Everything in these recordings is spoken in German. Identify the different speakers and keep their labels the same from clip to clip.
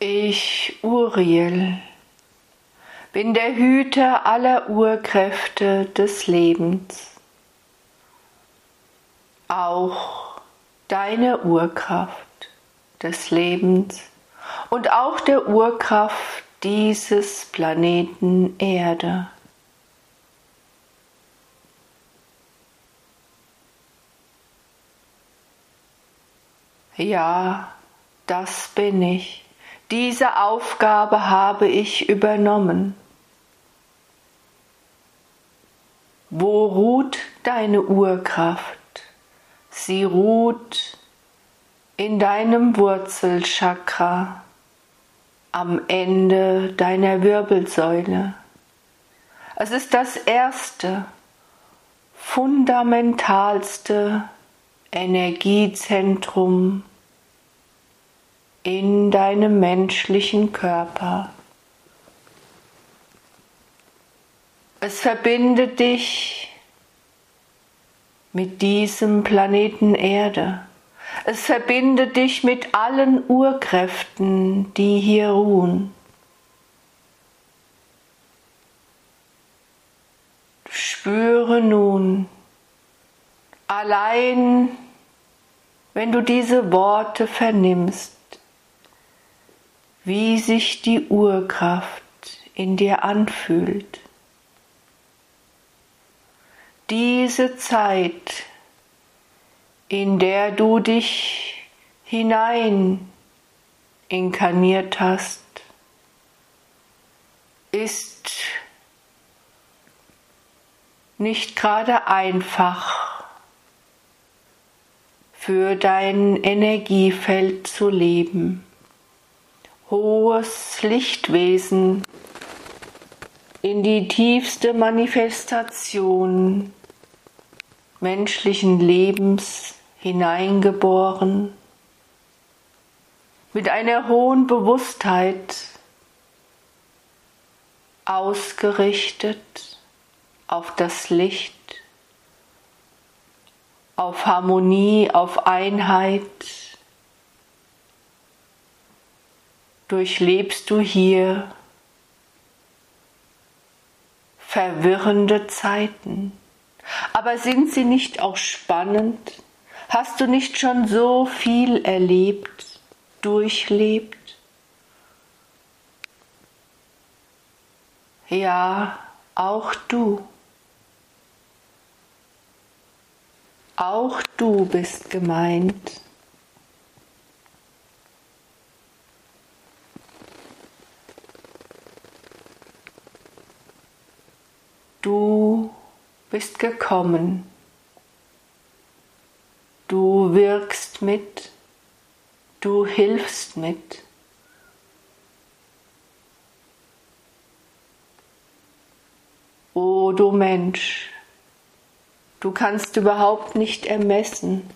Speaker 1: Ich, Uriel, bin der Hüter aller Urkräfte des Lebens, auch deine Urkraft des Lebens und auch der Urkraft dieses Planeten Erde. Ja, das bin ich. Diese Aufgabe habe ich übernommen. Wo ruht deine Urkraft? Sie ruht in deinem Wurzelchakra am Ende deiner Wirbelsäule. Es ist das erste, fundamentalste Energiezentrum in deinem menschlichen Körper. Es verbindet dich mit diesem Planeten Erde. Es verbindet dich mit allen Urkräften, die hier ruhen. Spüre nun, allein wenn du diese Worte vernimmst, wie sich die Urkraft in dir anfühlt. Diese Zeit in der du dich hinein inkarniert hast, ist nicht gerade einfach für dein Energiefeld zu leben. Hohes Lichtwesen in die tiefste Manifestation menschlichen Lebens hineingeboren, mit einer hohen Bewusstheit ausgerichtet auf das Licht, auf Harmonie, auf Einheit. Durchlebst du hier verwirrende Zeiten. Aber sind sie nicht auch spannend? Hast du nicht schon so viel erlebt, durchlebt? Ja, auch du. Auch du bist gemeint. Du bist gekommen Du wirkst mit, du hilfst mit. O du Mensch, du kannst überhaupt nicht ermessen,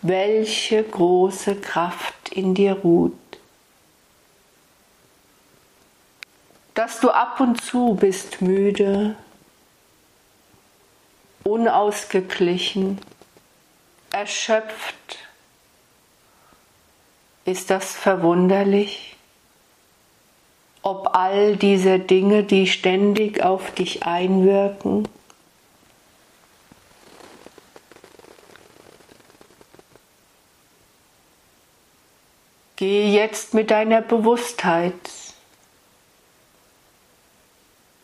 Speaker 1: welche große Kraft in dir ruht. Dass du ab und zu bist müde, unausgeglichen, erschöpft. Ist das verwunderlich? Ob all diese Dinge, die ständig auf dich einwirken, Gehe jetzt mit deiner Bewusstheit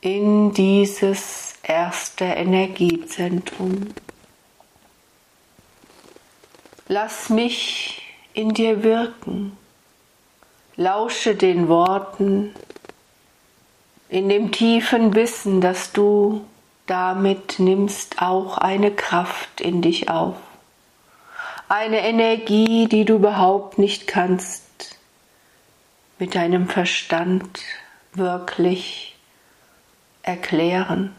Speaker 1: in dieses erste Energiezentrum. Lass mich in dir wirken. Lausche den Worten in dem tiefen Wissen, dass du damit nimmst auch eine Kraft in dich auf. Eine Energie, die du überhaupt nicht kannst mit deinem Verstand wirklich erklären.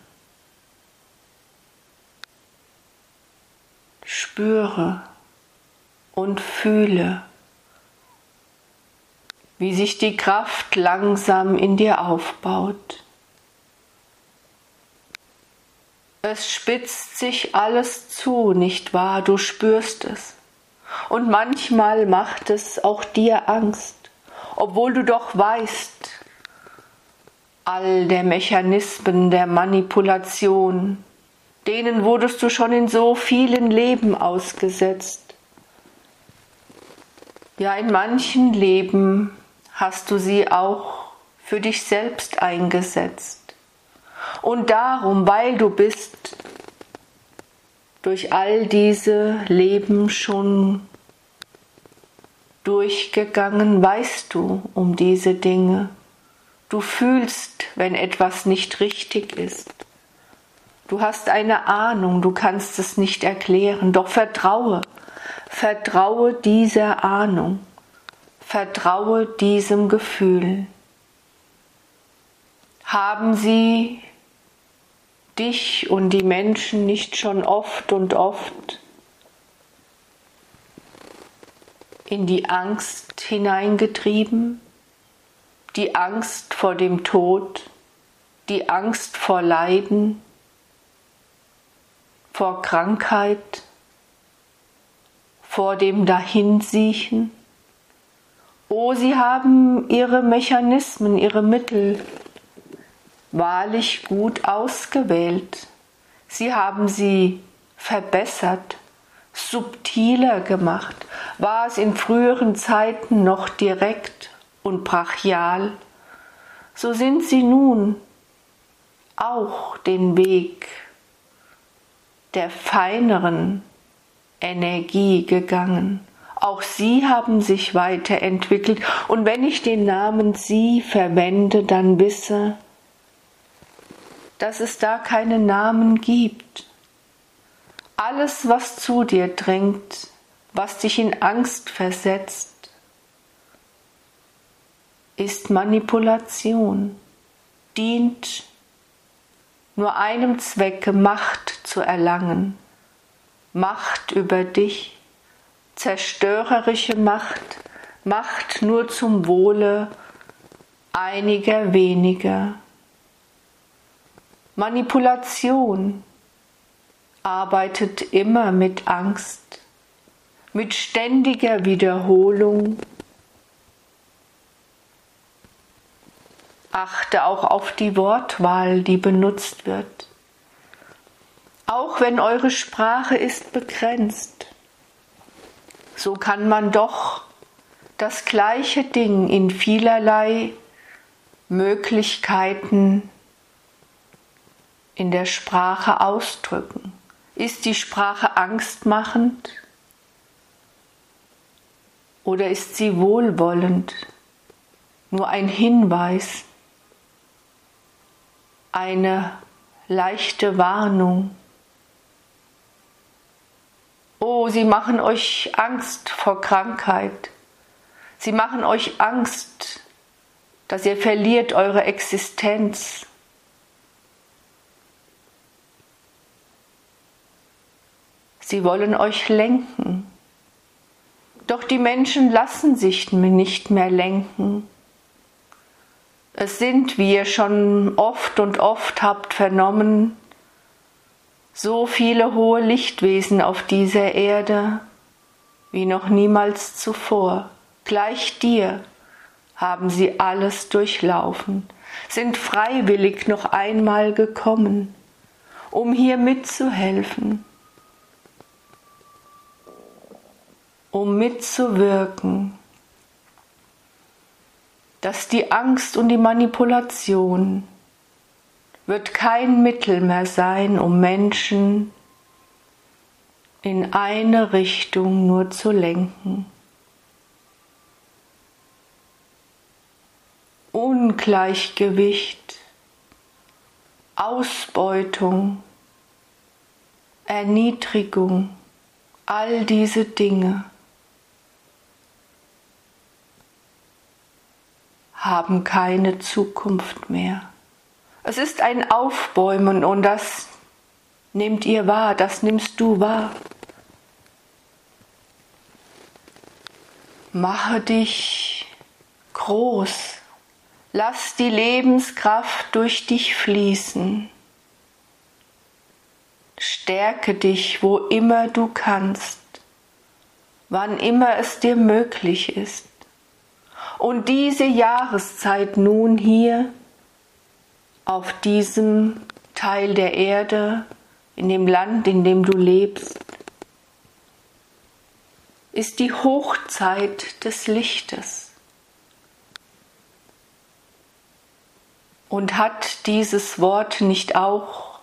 Speaker 1: Spüre, und fühle, wie sich die Kraft langsam in dir aufbaut. Es spitzt sich alles zu, nicht wahr? Du spürst es. Und manchmal macht es auch dir Angst. obwohl du doch weißt, all der Mechanismen der Manipulation, denen wurdest du schon in so vielen Leben ausgesetzt. Ja, in manchen Leben hast du sie auch für dich selbst eingesetzt. Und darum, weil du bist durch all diese Leben schon durchgegangen, weißt du um diese Dinge. Du fühlst, wenn etwas nicht richtig ist. Du hast eine Ahnung, du kannst es nicht erklären, doch vertraue, vertraue dieser Ahnung, vertraue diesem Gefühl. Haben sie dich und die Menschen nicht schon oft und oft in die Angst hineingetrieben, die Angst vor dem Tod, die Angst vor Leiden, vor Krankheit, vor dem Dahinsiechen. Oh, sie haben ihre Mechanismen, ihre Mittel wahrlich gut ausgewählt. Sie haben sie verbessert, subtiler gemacht. War es in früheren Zeiten noch direkt und brachial, so sind sie nun auch den Weg der feineren Energie gegangen. Auch sie haben sich weiterentwickelt. Und wenn ich den Namen Sie verwende, dann wisse, dass es da keinen Namen gibt. Alles, was zu dir dringt, was dich in Angst versetzt, ist Manipulation, dient nur einem Zwecke, Macht zu erlangen, Macht über dich, zerstörerische Macht, Macht nur zum Wohle einiger weniger. Manipulation arbeitet immer mit Angst, mit ständiger Wiederholung. Achte auch auf die Wortwahl, die benutzt wird. Auch wenn eure Sprache ist begrenzt, so kann man doch das gleiche Ding in vielerlei Möglichkeiten in der Sprache ausdrücken? Ist die Sprache angstmachend oder ist sie wohlwollend? Nur ein Hinweis, eine leichte Warnung. Oh, sie machen euch Angst vor Krankheit. Sie machen euch Angst, dass ihr verliert eure Existenz. Sie wollen euch lenken. Doch die Menschen lassen sich nicht mehr lenken. Es sind, wie ihr schon oft und oft habt vernommen, so viele hohe Lichtwesen auf dieser Erde wie noch niemals zuvor. Gleich dir haben sie alles durchlaufen, sind freiwillig noch einmal gekommen, um hier mitzuhelfen um mitzuwirken, dass die Angst und die Manipulation wird kein Mittel mehr sein, um Menschen in eine Richtung nur zu lenken. Ungleichgewicht, Ausbeutung, Erniedrigung, all diese Dinge haben keine Zukunft mehr. Es ist ein Aufbäumen und das nehmt ihr wahr, das nimmst du wahr. Mache dich groß, lass die Lebenskraft durch dich fließen. Stärke dich, wo immer du kannst, wann immer es dir möglich ist Und diese Jahreszeit nun hier auf diesem Teil der Erde, in dem Land, in dem du lebst, ist die Hochzeit des Lichtes. Und hat dieses Wort nicht auch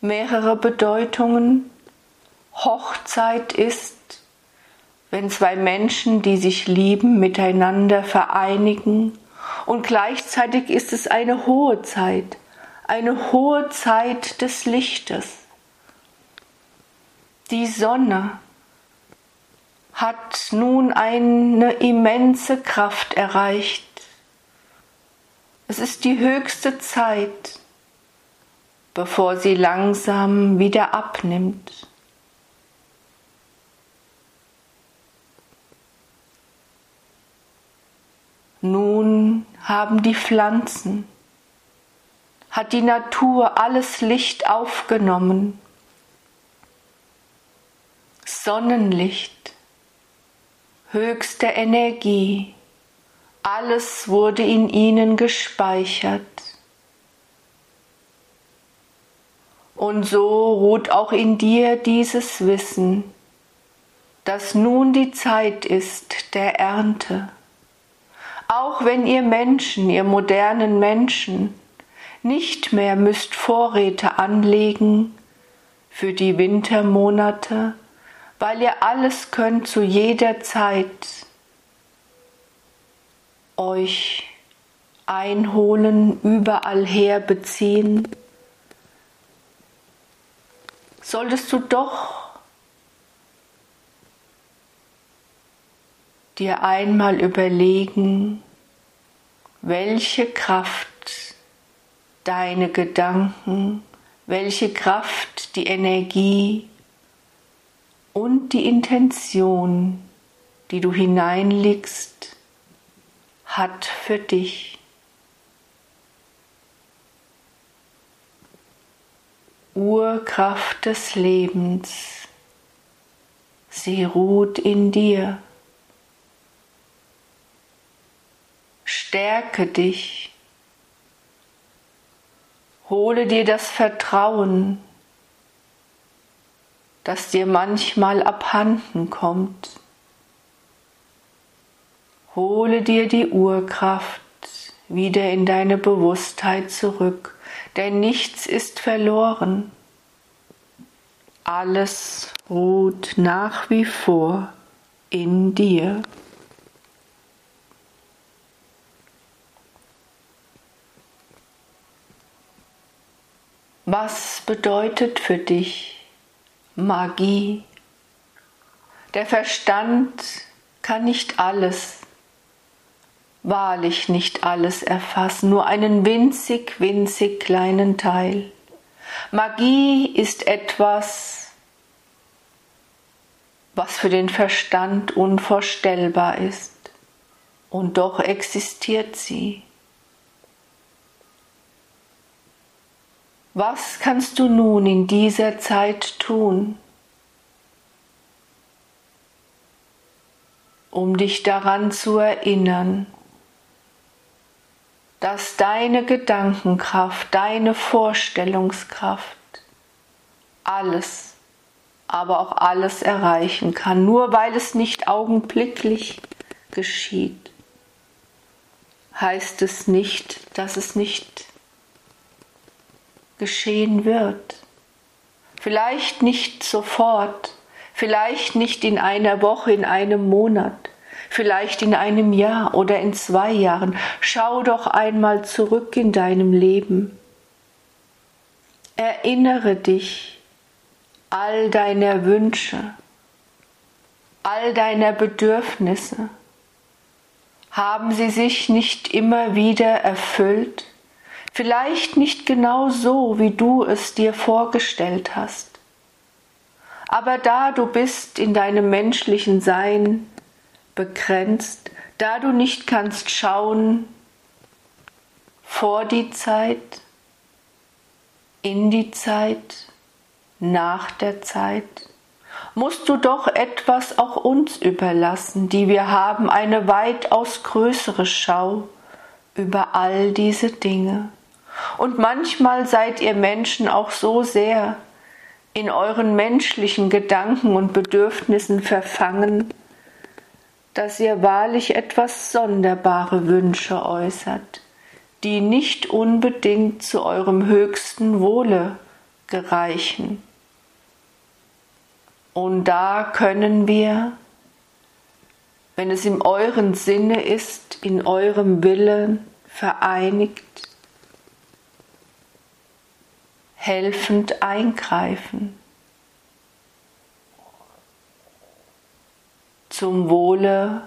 Speaker 1: mehrere Bedeutungen? Hochzeit ist, wenn zwei Menschen, die sich lieben, miteinander vereinigen. Und gleichzeitig ist es eine hohe Zeit, eine hohe Zeit des Lichtes. Die Sonne hat nun eine immense Kraft erreicht. Es ist die höchste Zeit, bevor sie langsam wieder abnimmt. Nun haben die Pflanzen, hat die Natur alles Licht aufgenommen. Sonnenlicht, höchste Energie, alles wurde in ihnen gespeichert. Und so ruht auch in dir dieses Wissen, dass nun die Zeit ist der Ernte. Auch wenn ihr Menschen, ihr modernen Menschen, nicht mehr müsst Vorräte anlegen für die Wintermonate, weil ihr alles könnt zu jeder Zeit euch einholen, überall her beziehen, solltest du doch dir einmal überlegen, welche Kraft deine Gedanken, welche Kraft die Energie und die Intention, die du hineinlegst, hat für dich. Urkraft des Lebens, sie ruht in dir. Stärke dich. Hole dir das Vertrauen, das dir manchmal abhanden kommt. Hole dir die Urkraft wieder in deine Bewusstheit zurück, denn nichts ist verloren. Alles ruht nach wie vor in dir. Was bedeutet für dich Magie? Der Verstand kann nicht alles, wahrlich nicht alles erfassen, nur einen winzig, winzig kleinen Teil. Magie ist etwas, was für den Verstand unvorstellbar ist, und doch existiert sie. Was kannst du nun in dieser Zeit tun, um dich daran zu erinnern, dass deine Gedankenkraft, deine Vorstellungskraft alles, aber auch alles erreichen kann, nur weil es nicht augenblicklich geschieht, heißt es nicht, dass es nicht geschehen wird. Vielleicht nicht sofort, vielleicht nicht in einer Woche, in einem Monat, vielleicht in einem Jahr oder in zwei Jahren. Schau doch einmal zurück in deinem Leben. Erinnere dich all deiner Wünsche, all deiner Bedürfnisse. Haben sie sich nicht immer wieder erfüllt? Vielleicht nicht genau so, wie du es dir vorgestellt hast. Aber da du bist in deinem menschlichen Sein begrenzt, da du nicht kannst schauen vor die Zeit, in die Zeit, nach der Zeit musst du doch etwas auch uns überlassen, die wir haben eine weitaus größere Schau über all diese Dinge. Und manchmal seid ihr Menschen auch so sehr in euren menschlichen Gedanken und Bedürfnissen verfangen, dass ihr wahrlich etwas sonderbare Wünsche äußert, die nicht unbedingt zu eurem höchsten Wohle gereichen. Und da können wir, wenn es in euren Sinne ist, in eurem Willen vereinigt, helfend eingreifen. Zum Wohle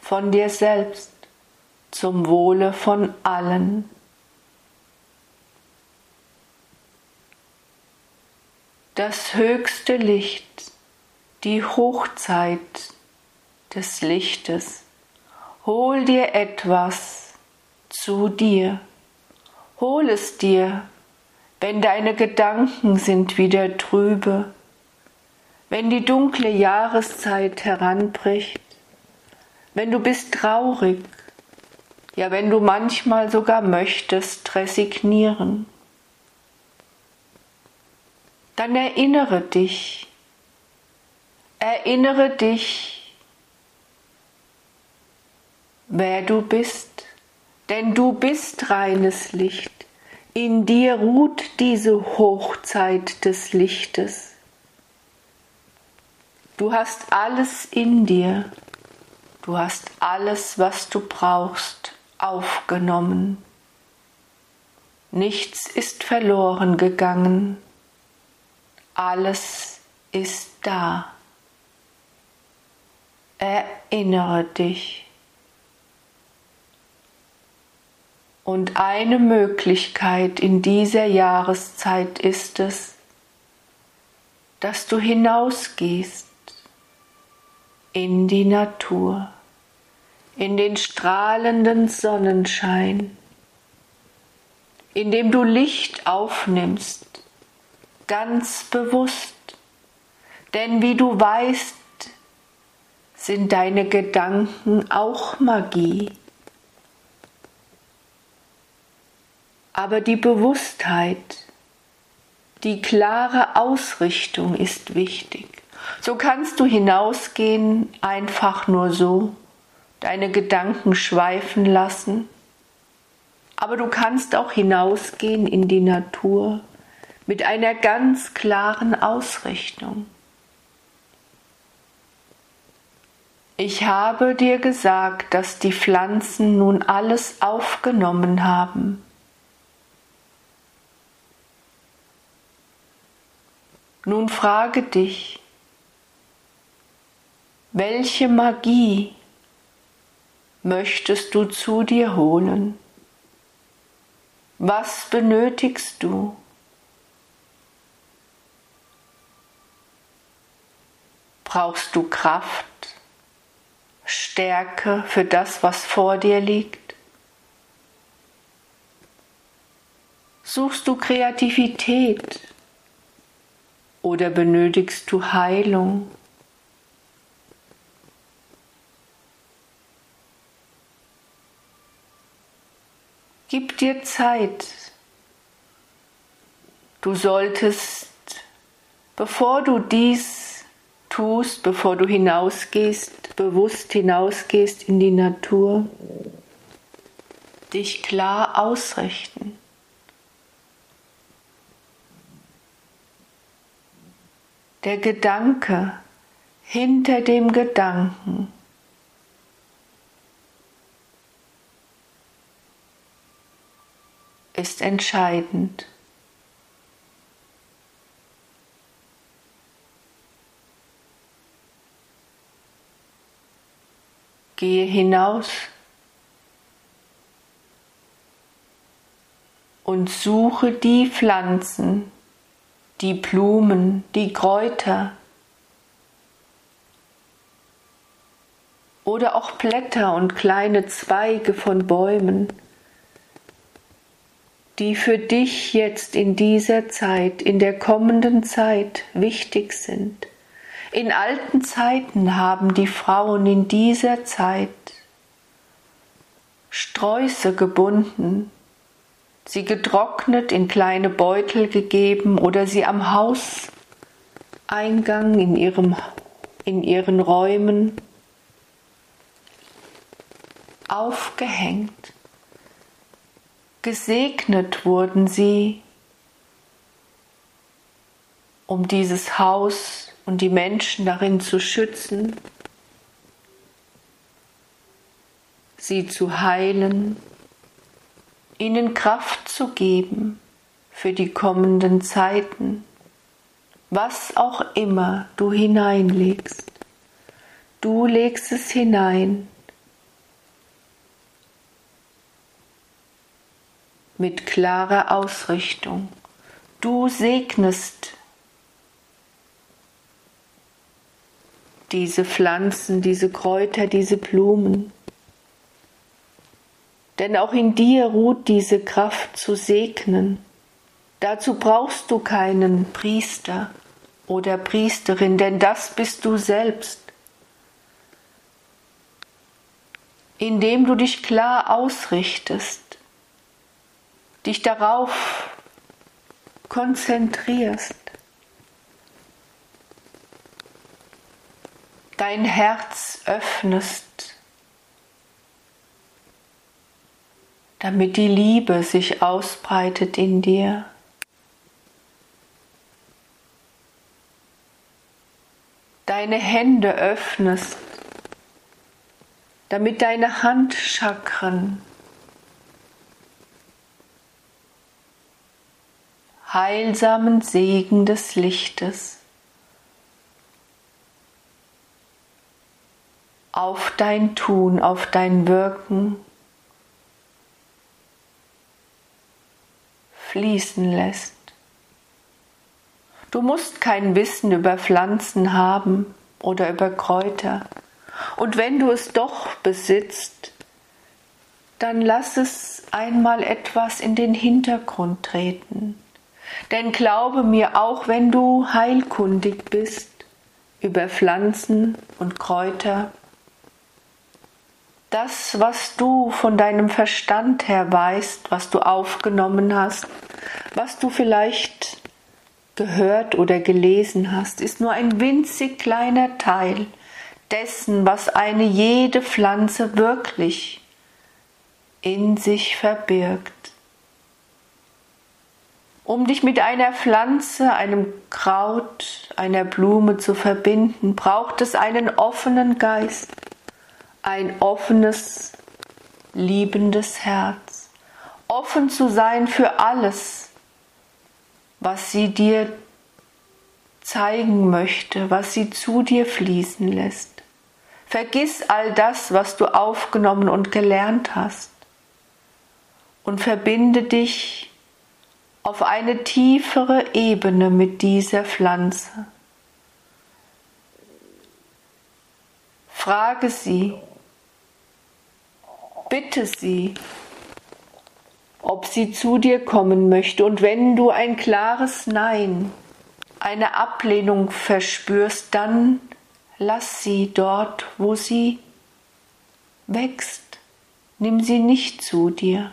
Speaker 1: von dir selbst, zum Wohle von allen. das höchste Licht, die Hochzeit des Lichtes. Hol dir etwas zu dir. Hol es dir, wenn deine Gedanken sind wieder trübe, wenn die dunkle Jahreszeit heranbricht, wenn du bist traurig, ja wenn du manchmal sogar möchtest resignieren dann erinnere dich, erinnere dich, wer du bist, denn du bist reines Licht, in dir ruht diese Hochzeit des Lichtes. Du hast alles in dir, du hast alles, was du brauchst, aufgenommen. Nichts ist verloren gegangen, alles ist da. Erinnere dich. Und eine Möglichkeit in dieser Jahreszeit ist es, dass du hinausgehst in die Natur, in den strahlenden Sonnenschein, indem du Licht aufnimmst ganz bewusst. Denn wie du weißt, sind deine Gedanken auch Magie. Aber die Bewusstheit, die klare Ausrichtung ist wichtig. So kannst du hinausgehen, einfach nur so, deine Gedanken schweifen lassen. Aber du kannst auch hinausgehen in die Natur mit einer ganz klaren Ausrichtung. Ich habe dir gesagt, dass die Pflanzen nun alles aufgenommen haben. Nun frage dich, welche Magie möchtest du zu dir holen? Was benötigst du? brauchst du Kraft, Stärke für das, was vor dir liegt? Suchst du Kreativität oder benötigst du Heilung? Gib dir Zeit. Du solltest, bevor du dies tust, bevor du hinausgehst, bewusst hinausgehst in die Natur, dich klar ausrichten. Der Gedanke hinter dem Gedanken ist entscheidend. Gehe hinaus und suche die Pflanzen, die Blumen, die Kräuter oder auch Blätter und kleine Zweige von Bäumen, die für dich jetzt in dieser Zeit, in der kommenden Zeit wichtig sind. In alten Zeiten haben die Frauen in dieser Zeit Sträuße gebunden, sie getrocknet in kleine Beutel gegeben oder sie am Hauseingang in, ihrem, in ihren Räumen aufgehängt. Gesegnet wurden sie, um dieses Haus und die Menschen darin zu schützen, sie zu heilen, ihnen Kraft zu geben für die kommenden Zeiten, was auch immer du hineinlegst. Du legst es hinein mit klarer Ausrichtung. Du segnest diese Pflanzen, diese Kräuter, diese Blumen. Denn auch in dir ruht diese Kraft zu segnen. Dazu brauchst du keinen Priester oder Priesterin, denn das bist du selbst. Indem du dich klar ausrichtest, dich darauf konzentrierst, dein Herz öffnest, damit die Liebe sich ausbreitet in dir. Deine Hände öffnest, damit deine Handchakren heilsamen Segen des Lichtes auf dein Tun, auf dein Wirken fließen lässt. Du musst kein Wissen über Pflanzen haben oder über Kräuter. Und wenn du es doch besitzt, dann lass es einmal etwas in den Hintergrund treten. Denn glaube mir, auch wenn du heilkundig bist über Pflanzen und Kräuter, das, was du von deinem Verstand her weißt, was du aufgenommen hast, was du vielleicht gehört oder gelesen hast, ist nur ein winzig kleiner Teil dessen, was eine jede Pflanze wirklich in sich verbirgt. Um dich mit einer Pflanze, einem Kraut, einer Blume zu verbinden, braucht es einen offenen Geist, ein offenes, liebendes Herz, offen zu sein für alles, was sie dir zeigen möchte, was sie zu dir fließen lässt. Vergiss all das, was du aufgenommen und gelernt hast und verbinde dich auf eine tiefere Ebene mit dieser Pflanze. Frage sie, bitte sie, ob sie zu dir kommen möchte. Und wenn du ein klares Nein, eine Ablehnung verspürst, dann lass sie dort, wo sie wächst. Nimm sie nicht zu dir.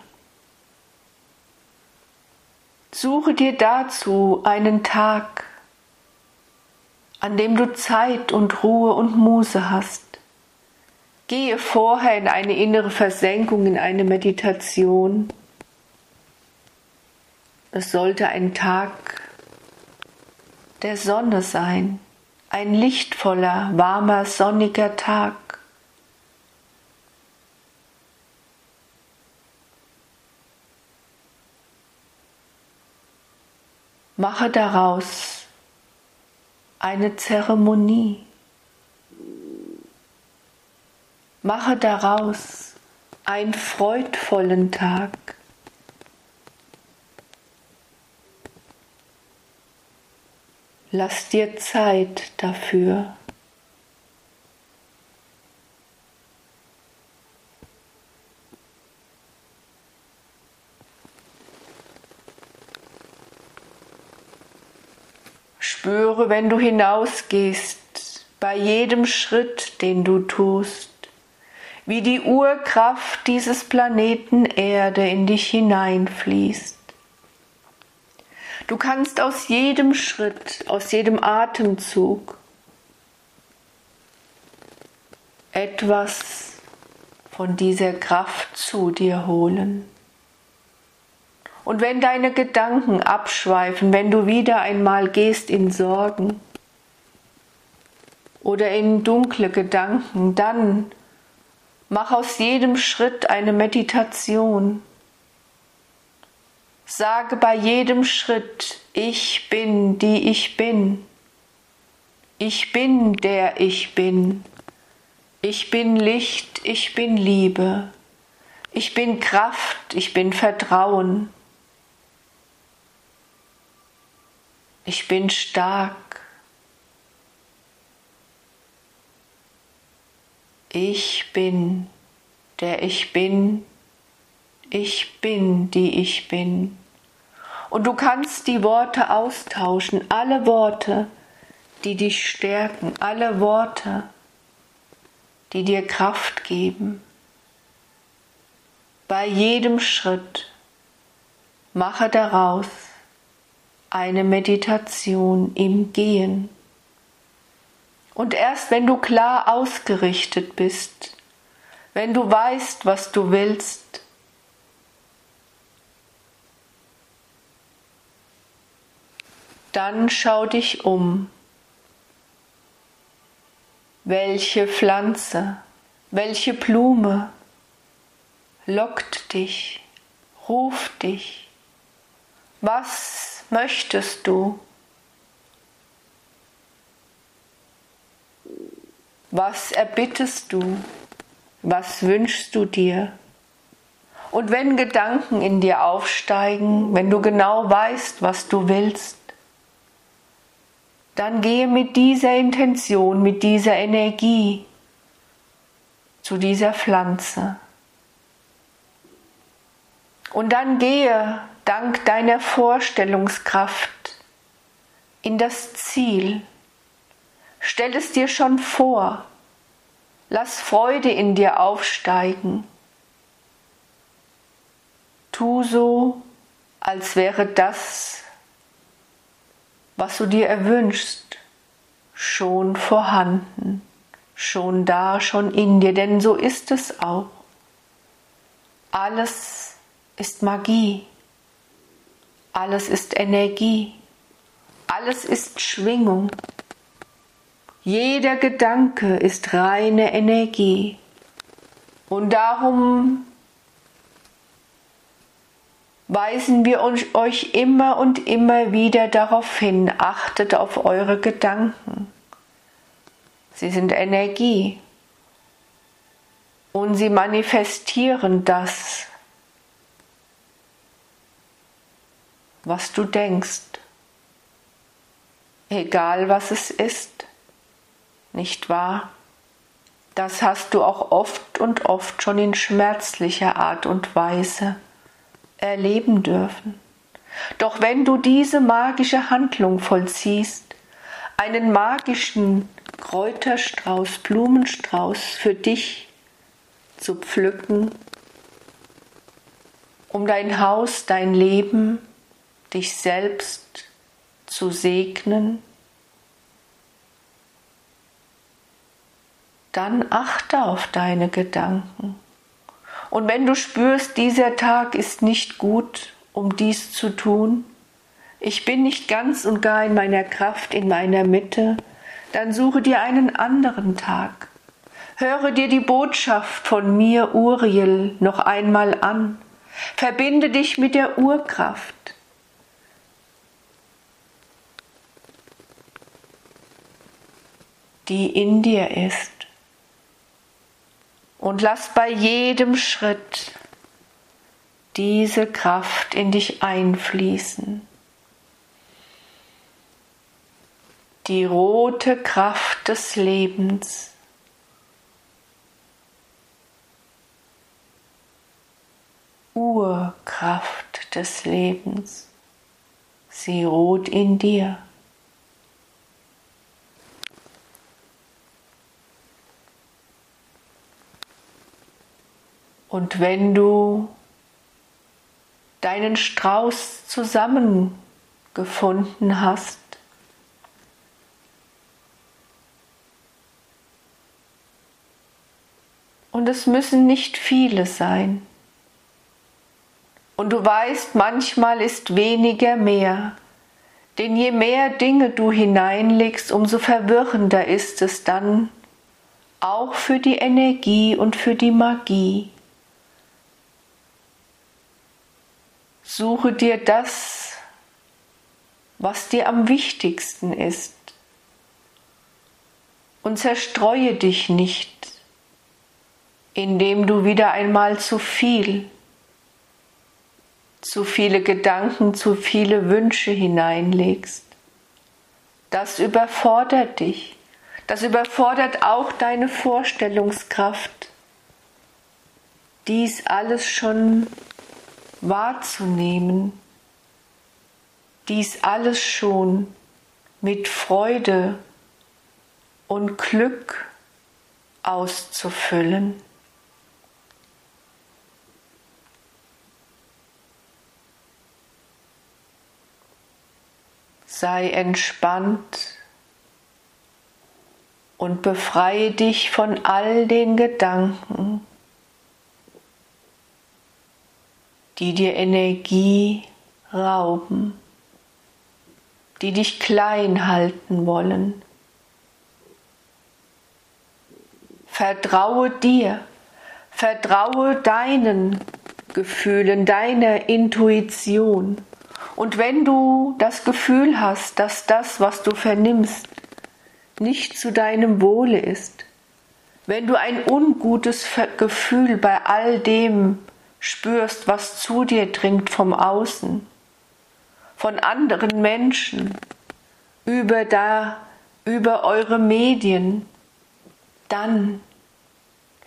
Speaker 1: Suche dir dazu einen Tag, an dem du Zeit und Ruhe und Muße hast. Gehe vorher in eine innere Versenkung, in eine Meditation. Es sollte ein Tag der Sonne sein, ein lichtvoller, warmer, sonniger Tag. Mache daraus eine Zeremonie. Mache daraus einen freudvollen Tag. Lass dir Zeit dafür. Spüre, wenn du hinausgehst bei jedem Schritt, den du tust, wie die Urkraft dieses Planeten Erde in dich hineinfließt. Du kannst aus jedem Schritt, aus jedem Atemzug etwas von dieser Kraft zu dir holen. Und wenn deine Gedanken abschweifen, wenn du wieder einmal gehst in Sorgen oder in dunkle Gedanken, dann mach aus jedem Schritt eine Meditation. Sage bei jedem Schritt, ich bin, die ich bin. Ich bin, der ich bin. Ich bin Licht, ich bin Liebe. Ich bin Kraft, ich bin Vertrauen. Ich bin stark. Ich bin, der ich bin. Ich bin, die ich bin. Und du kannst die Worte austauschen, alle Worte, die dich stärken, alle Worte, die dir Kraft geben. Bei jedem Schritt mache daraus eine Meditation im Gehen. Und erst wenn du klar ausgerichtet bist, wenn du weißt, was du willst, dann schau dich um. Welche Pflanze, welche Blume lockt dich, ruft dich? Was möchtest du? Was erbittest du? Was wünschst du dir? Und wenn Gedanken in dir aufsteigen, wenn du genau weißt, was du willst, dann gehe mit dieser Intention, mit dieser Energie zu dieser Pflanze. Und dann gehe dank deiner Vorstellungskraft in das Ziel. Stell es dir schon vor. Lass Freude in dir aufsteigen. Tu so, als wäre das, was du dir erwünschst, schon vorhanden, schon da, schon in dir, denn so ist es auch. Alles ist Magie. Alles ist Energie. Alles ist Schwingung. Jeder Gedanke ist reine Energie. Und darum weisen wir euch immer und immer wieder darauf hin, achtet auf eure Gedanken. Sie sind Energie und sie manifestieren das, was du denkst, egal was es ist, nicht wahr? Das hast du auch oft und oft schon in schmerzlicher Art und Weise erleben dürfen. Doch wenn du diese magische Handlung vollziehst, einen magischen Kräuterstrauß, Blumenstrauß für dich zu pflücken, um dein Haus, dein Leben dich selbst zu segnen, dann achte auf deine Gedanken. Und wenn du spürst, dieser Tag ist nicht gut, um dies zu tun, ich bin nicht ganz und gar in meiner Kraft, in meiner Mitte, dann suche dir einen anderen Tag. Höre dir die Botschaft von mir, Uriel, noch einmal an. Verbinde dich mit der Urkraft. die in dir ist. Und lass bei jedem Schritt diese Kraft in dich einfließen. Die rote Kraft des Lebens. Urkraft des Lebens. Sie ruht in dir. Und wenn du deinen Strauß zusammengefunden hast, und es müssen nicht viele sein, und du weißt, manchmal ist weniger mehr. Denn je mehr Dinge du hineinlegst, umso verwirrender ist es dann, auch für die Energie und für die Magie. Suche dir das, was dir am wichtigsten ist, und zerstreue dich nicht, indem du wieder einmal zu viel zu viele Gedanken, zu viele Wünsche hineinlegst. Das überfordert dich. Das überfordert auch deine Vorstellungskraft, dies alles schon wahrzunehmen, dies alles schon mit Freude und Glück auszufüllen. sei entspannt und befreie dich von all den Gedanken, die dir Energie rauben, die dich klein halten wollen. Vertraue dir, vertraue deinen Gefühlen, deiner Intuition. Und wenn du das Gefühl hast, dass das, was du vernimmst, nicht zu deinem Wohle ist, wenn du ein ungutes Gefühl bei all dem spürst, was zu dir dringt vom Außen, von anderen Menschen, über da, über eure Medien, dann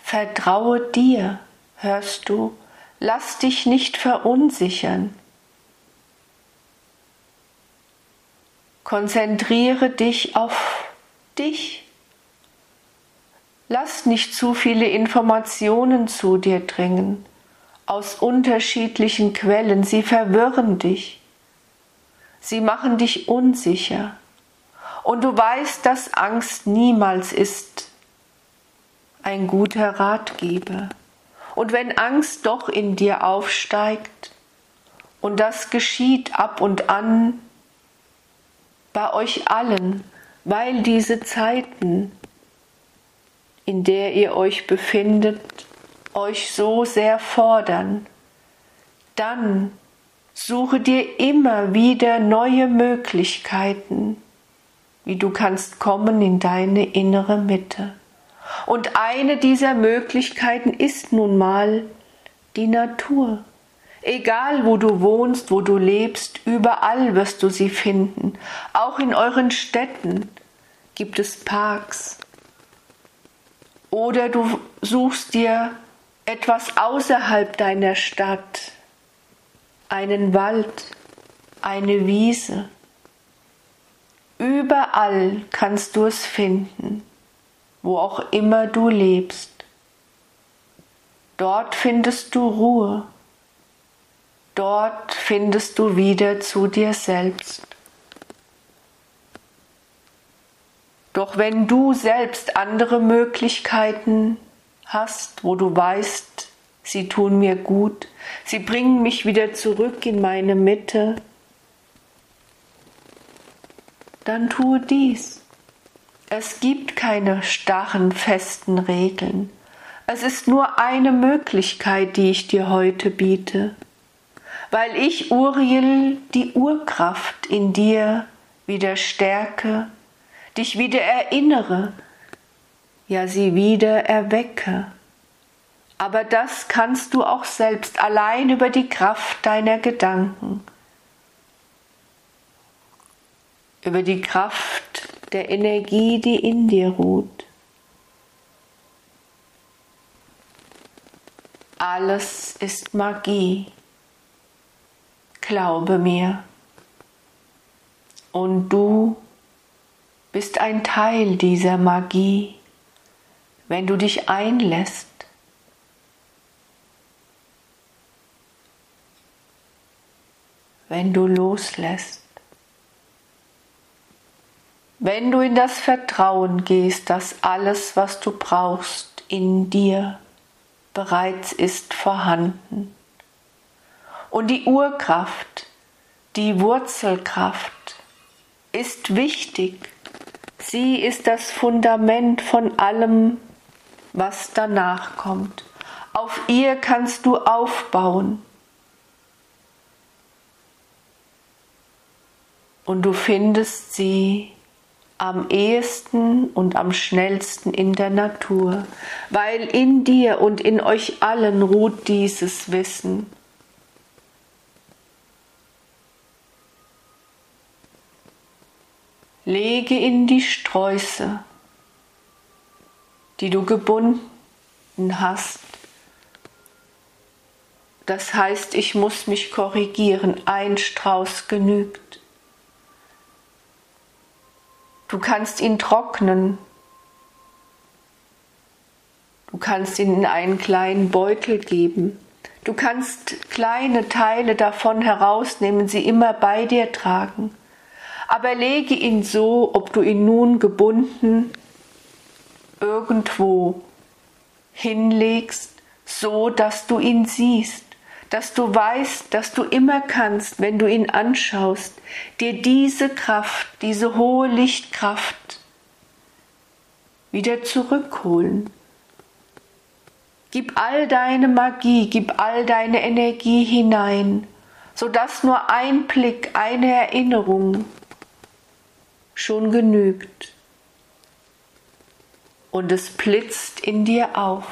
Speaker 1: vertraue dir, hörst du, lass dich nicht verunsichern. Konzentriere dich auf dich. Lass nicht zu viele Informationen zu dir dringen aus unterschiedlichen Quellen. Sie verwirren dich. Sie machen dich unsicher. Und du weißt, dass Angst niemals ist ein guter Ratgeber. Und wenn Angst doch in dir aufsteigt, und das geschieht ab und an, bei euch allen, weil diese Zeiten, in der ihr euch befindet, euch so sehr fordern, dann suche dir immer wieder neue Möglichkeiten, wie du kannst kommen in deine innere Mitte. Und eine dieser Möglichkeiten ist nun mal die Natur. Egal wo du wohnst, wo du lebst, überall wirst du sie finden. Auch in euren Städten gibt es Parks. Oder du suchst dir etwas außerhalb deiner Stadt, einen Wald, eine Wiese. Überall kannst du es finden, wo auch immer du lebst. Dort findest du Ruhe Dort findest du wieder zu dir selbst. Doch wenn du selbst andere Möglichkeiten hast, wo du weißt, sie tun mir gut, sie bringen mich wieder zurück in meine Mitte, dann tue dies. Es gibt keine starren, festen Regeln. Es ist nur eine Möglichkeit, die ich dir heute biete weil ich, Uriel, die Urkraft in dir wieder stärke, dich wieder erinnere, ja sie wieder erwecke. Aber das kannst du auch selbst allein über die Kraft deiner Gedanken, über die Kraft der Energie, die in dir ruht. Alles ist Magie. Glaube mir. Und du bist ein Teil dieser Magie, wenn du dich einlässt, wenn du loslässt, wenn du in das Vertrauen gehst, dass alles, was du brauchst, in dir bereits ist vorhanden. Und die Urkraft, die Wurzelkraft ist wichtig. Sie ist das Fundament von allem, was danach kommt. Auf ihr kannst du aufbauen. Und du findest sie am ehesten und am schnellsten in der Natur, weil in dir und in euch allen ruht dieses Wissen. Lege in die Sträuße, die du gebunden hast. Das heißt, ich muss mich korrigieren, ein Strauß genügt. Du kannst ihn trocknen. Du kannst ihn in einen kleinen Beutel geben. Du kannst kleine Teile davon herausnehmen, sie immer bei dir tragen aber lege ihn so, ob du ihn nun gebunden irgendwo hinlegst, so dass du ihn siehst, dass du weißt, dass du immer kannst, wenn du ihn anschaust, dir diese Kraft, diese hohe Lichtkraft wieder zurückholen. Gib all deine Magie, gib all deine Energie hinein, sodass nur ein Blick, eine Erinnerung schon genügt. Und es blitzt in dir auf.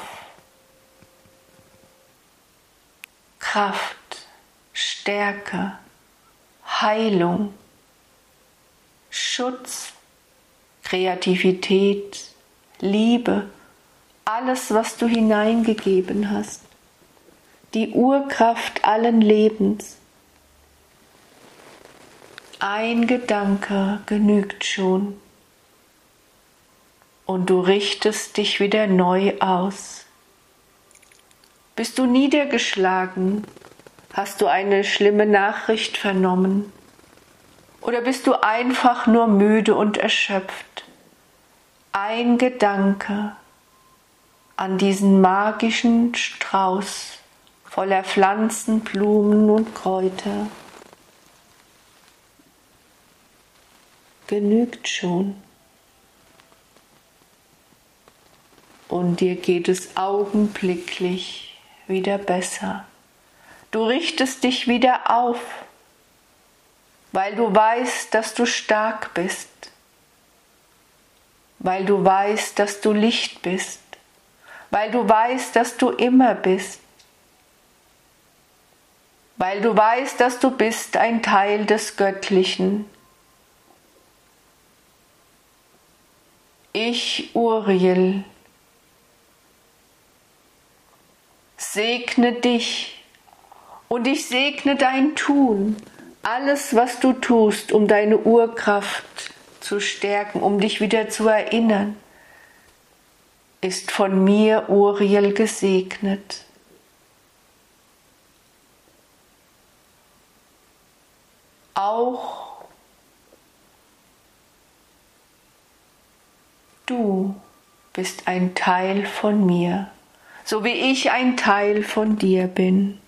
Speaker 1: Kraft, Stärke, Heilung, Schutz, Kreativität, Liebe, alles, was du hineingegeben hast, die Urkraft allen Lebens, ein Gedanke genügt schon und du richtest dich wieder neu aus. Bist du niedergeschlagen? Hast du eine schlimme Nachricht vernommen? Oder bist du einfach nur müde und erschöpft? Ein Gedanke an diesen magischen Strauß voller Pflanzen, Blumen und Kräuter genügt schon. Und dir geht es augenblicklich wieder besser. Du richtest dich wieder auf, weil du weißt, dass du stark bist, weil du weißt, dass du Licht bist, weil du weißt, dass du immer bist, weil du weißt, dass du bist ein Teil des Göttlichen, Ich, Uriel, segne dich. Und ich segne dein Tun, alles, was du tust, um deine Urkraft zu stärken, um dich wieder zu erinnern, ist von mir, Uriel, gesegnet. Auch Du bist ein Teil von mir, so wie ich ein Teil von dir bin.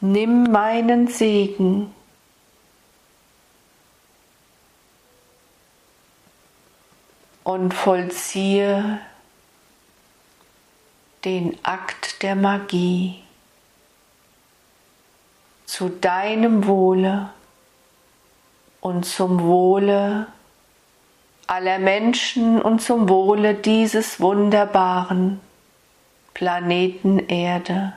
Speaker 1: Nimm meinen Segen und vollziehe den Akt der Magie zu deinem Wohle und zum Wohle aller Menschen und zum Wohle dieses wunderbaren Planeten Erde.